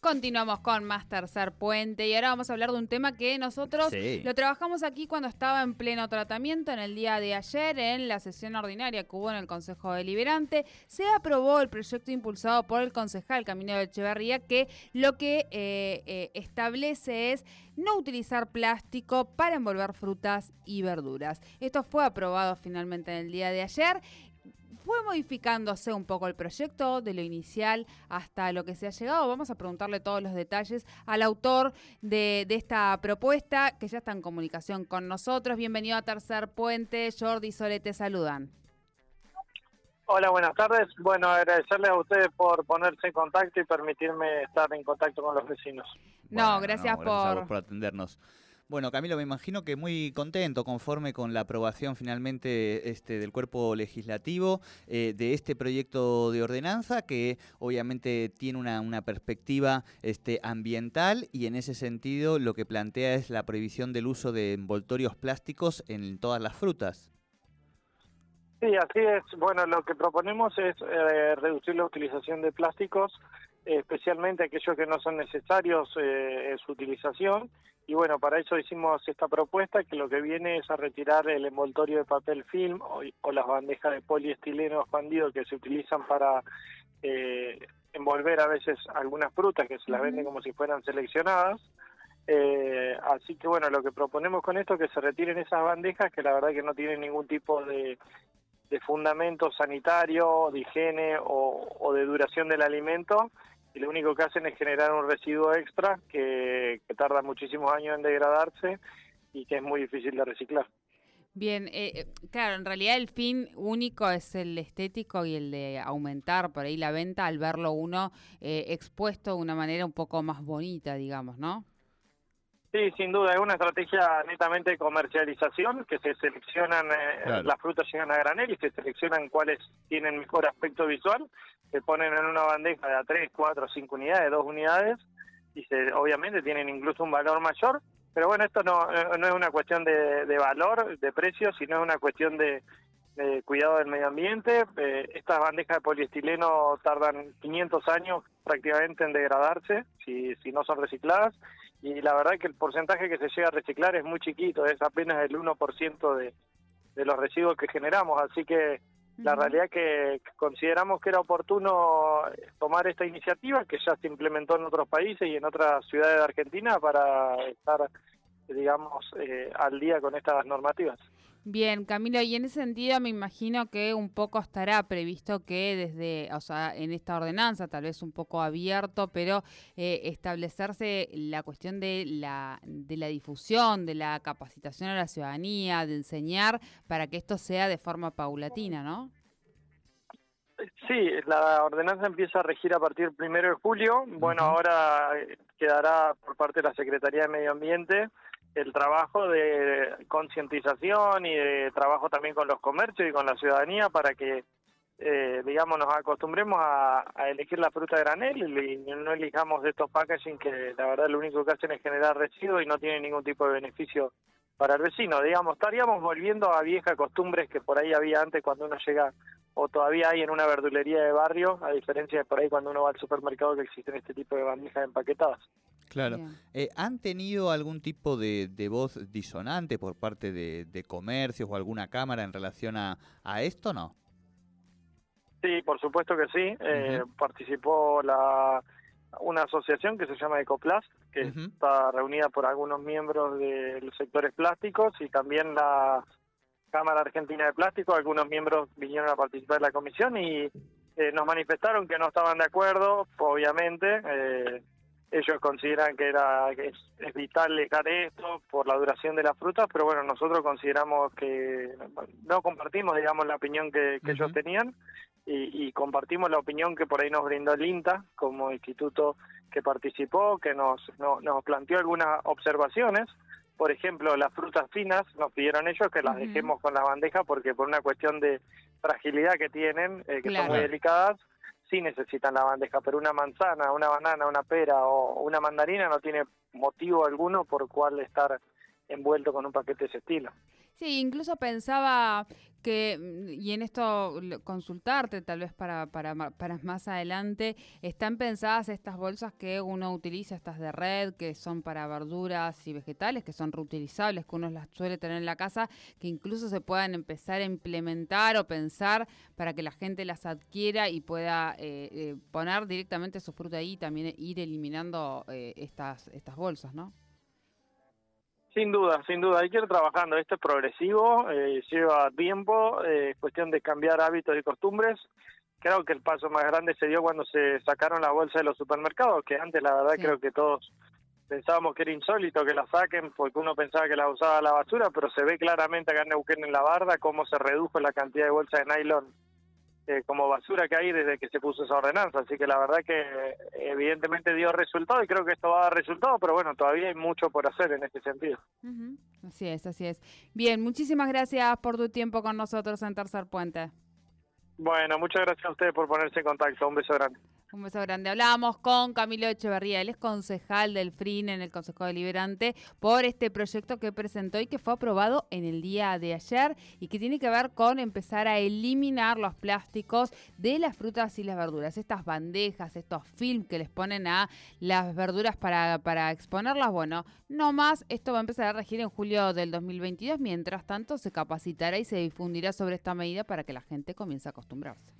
Continuamos con más Tercer Puente y ahora vamos a hablar de un tema que nosotros Sí. lo trabajamos aquí cuando estaba en pleno tratamiento en el día de ayer en la sesión ordinaria que hubo en el Consejo Deliberante. Se aprobó el proyecto impulsado por el concejal Camino de Echeverría que lo que eh, eh, establece es no utilizar plástico para envolver frutas y verduras. Esto fue aprobado finalmente en el día de ayer fue modificándose un poco el proyecto de lo inicial hasta lo que se ha llegado. Vamos a preguntarle todos los detalles al autor de, de esta propuesta, que ya está en comunicación con nosotros. Bienvenido a Tercer Puente. Jordi y Sole te saludan. Hola, buenas tardes. Bueno, agradecerles a ustedes por ponerse en contacto y permitirme estar en contacto con los vecinos. No, Bueno, gracias por atendernos. Bueno, Camilo, me imagino que muy contento, conforme con la aprobación finalmente este, del cuerpo legislativo eh, de este proyecto de ordenanza, que obviamente tiene una, una perspectiva este, ambiental y en ese sentido lo que plantea es la prohibición del uso de envoltorios plásticos en todas las frutas. Sí, así es. Bueno, lo que proponemos es eh, reducir la utilización de plásticos, especialmente aquellos que no son necesarios eh, en su utilización. Y bueno, para eso hicimos esta propuesta que lo que viene es a retirar el envoltorio de papel film o, o las bandejas de poliestileno expandido que se utilizan para eh, envolver a veces algunas frutas que se las venden como si fueran seleccionadas. Eh, así que bueno, lo que proponemos con esto es que se retiren esas bandejas que la verdad que no tienen ningún tipo de, de fundamento sanitario, de higiene o, o de duración del alimento y lo único que hacen es generar un residuo extra que, tarda muchísimos años en degradarse y que es muy difícil de reciclar. Bien, eh, eh, claro, en realidad el fin único es el estético y el de aumentar por ahí la venta al verlo uno eh, expuesto de una manera un poco más bonita, digamos, ¿no? Sí, sin duda, es una estrategia netamente de comercialización, que se seleccionan, eh, Claro. las frutas llegan a granel y se seleccionan cuáles tienen mejor aspecto visual, se ponen en una bandeja de a 3, 4, 5 unidades, 2 unidades, y se, obviamente tienen incluso un valor mayor, pero bueno, esto no, eh, no es una cuestión de, de valor, de precio, sino es una cuestión de, de cuidado del medio ambiente. Eh, estas bandejas de poliestileno tardan 500 años prácticamente en degradarse si, si no son recicladas y la verdad que el porcentaje que se llega a reciclar es muy chiquito, es apenas el 1% de, de los residuos que generamos, así que la realidad que consideramos que era oportuno tomar esta iniciativa que ya se implementó en otros países y en otras ciudades de Argentina para estar, digamos, eh, al día con estas normativas. Bien, Camilo, y en ese sentido me imagino que un poco estará previsto que desde, o sea, en esta ordenanza, tal vez un poco abierto, pero eh, establecerse la cuestión de la, de la difusión, de la capacitación a la ciudadanía, de enseñar para que esto sea de forma paulatina, ¿no? Sí, la ordenanza empieza a regir a partir del primero de julio. Bueno, ahora eh, quedará por parte de la Secretaría de Medio Ambiente el trabajo de concientización y de trabajo también con los comercios y con la ciudadanía para que, eh, digamos, nos acostumbremos a, elegir la fruta de granel y no elijamos de estos packaging que la verdad lo único que hacen es generar residuos y no tienen ningún tipo de beneficio para el vecino. Digamos, estaríamos volviendo a viejas costumbres que por ahí había antes cuando uno llega o todavía hay en una verdulería de barrio, a diferencia de por ahí cuando uno va al supermercado que existen este tipo de bandejas empaquetadas. Claro. Eh, ¿Han tenido algún tipo de, de voz disonante por parte de, de comercios o alguna cámara en relación a, a esto no? Sí, por supuesto que sí. Eh, Participó la una asociación que se llama Ecoplas, que está reunida por algunos miembros de los sectores plásticos y también la Cámara Argentina de Plástico. Algunos miembros vinieron a participar en la comisión y eh, nos manifestaron que no estaban de acuerdo, obviamente. eh, ellos consideran que era es, vital dejar esto por la duración de las frutas, pero bueno, nosotros consideramos que no compartimos, digamos, la opinión que, ellos tenían y, compartimos la opinión que por ahí nos brindó el INTA como instituto que participó, que nos, nos planteó algunas observaciones. Por ejemplo, las frutas finas nos pidieron ellos que las dejemos con la bandeja porque por una cuestión de fragilidad que tienen, eh, que son muy delicadas, sí necesitan la bandeja, pero una manzana, una banana, una pera o una mandarina no tiene motivo alguno por cual estar envuelto con un paquete de ese estilo. Sí, incluso pensaba que, mm, y en esto consultarte tal vez para, para, para más adelante, están pensadas estas bolsas que uno utiliza, estas de red, que son para verduras y vegetales, que son reutilizables, que uno las suele tener en la casa, que incluso se puedan empezar a implementar o pensar para que la gente las adquiera y pueda eh, eh, poner directamente su fruta ahí y también ir eliminando eh, estas, estas bolsas, ¿no? Sin duda, sin duda, hay que ir trabajando. Esto es progresivo, eh, lleva tiempo, eh, es cuestión de cambiar hábitos y costumbres. Creo que el paso más grande se dio cuando se sacaron la bolsa de los supermercados, que antes la verdad creo que todos pensábamos que era insólito que la saquen porque uno pensaba que la usaba a la basura, pero se ve claramente acá en Neuquén en la barda cómo se redujo la cantidad de bolsas de nylon eh, como basura que hay desde que se puso esa ordenanza. Así que la verdad que evidentemente dio resultado y creo que esto va a dar resultado, pero bueno, todavía hay mucho por hacer en este sentido. Así es, así es. Bien, muchísimas gracias por tu tiempo con nosotros en Tercer Puente. Bueno, muchas gracias a ustedes por ponerse en contacto. Un beso grande. Un beso grande. Hablábamos con Camilo Echeverría, él es concejal del FRIN en el Consejo Deliberante por este proyecto que presentó y que fue aprobado en el día de ayer y que tiene que ver con empezar a eliminar los plásticos de las frutas y las verduras. Estas bandejas, estos film que les ponen a las verduras para, para exponerlas, bueno, no más. Esto va a empezar a regir en julio del 2022. Mientras tanto, se capacitará y se difundirá sobre esta medida para que la gente comience a acostumbrarse.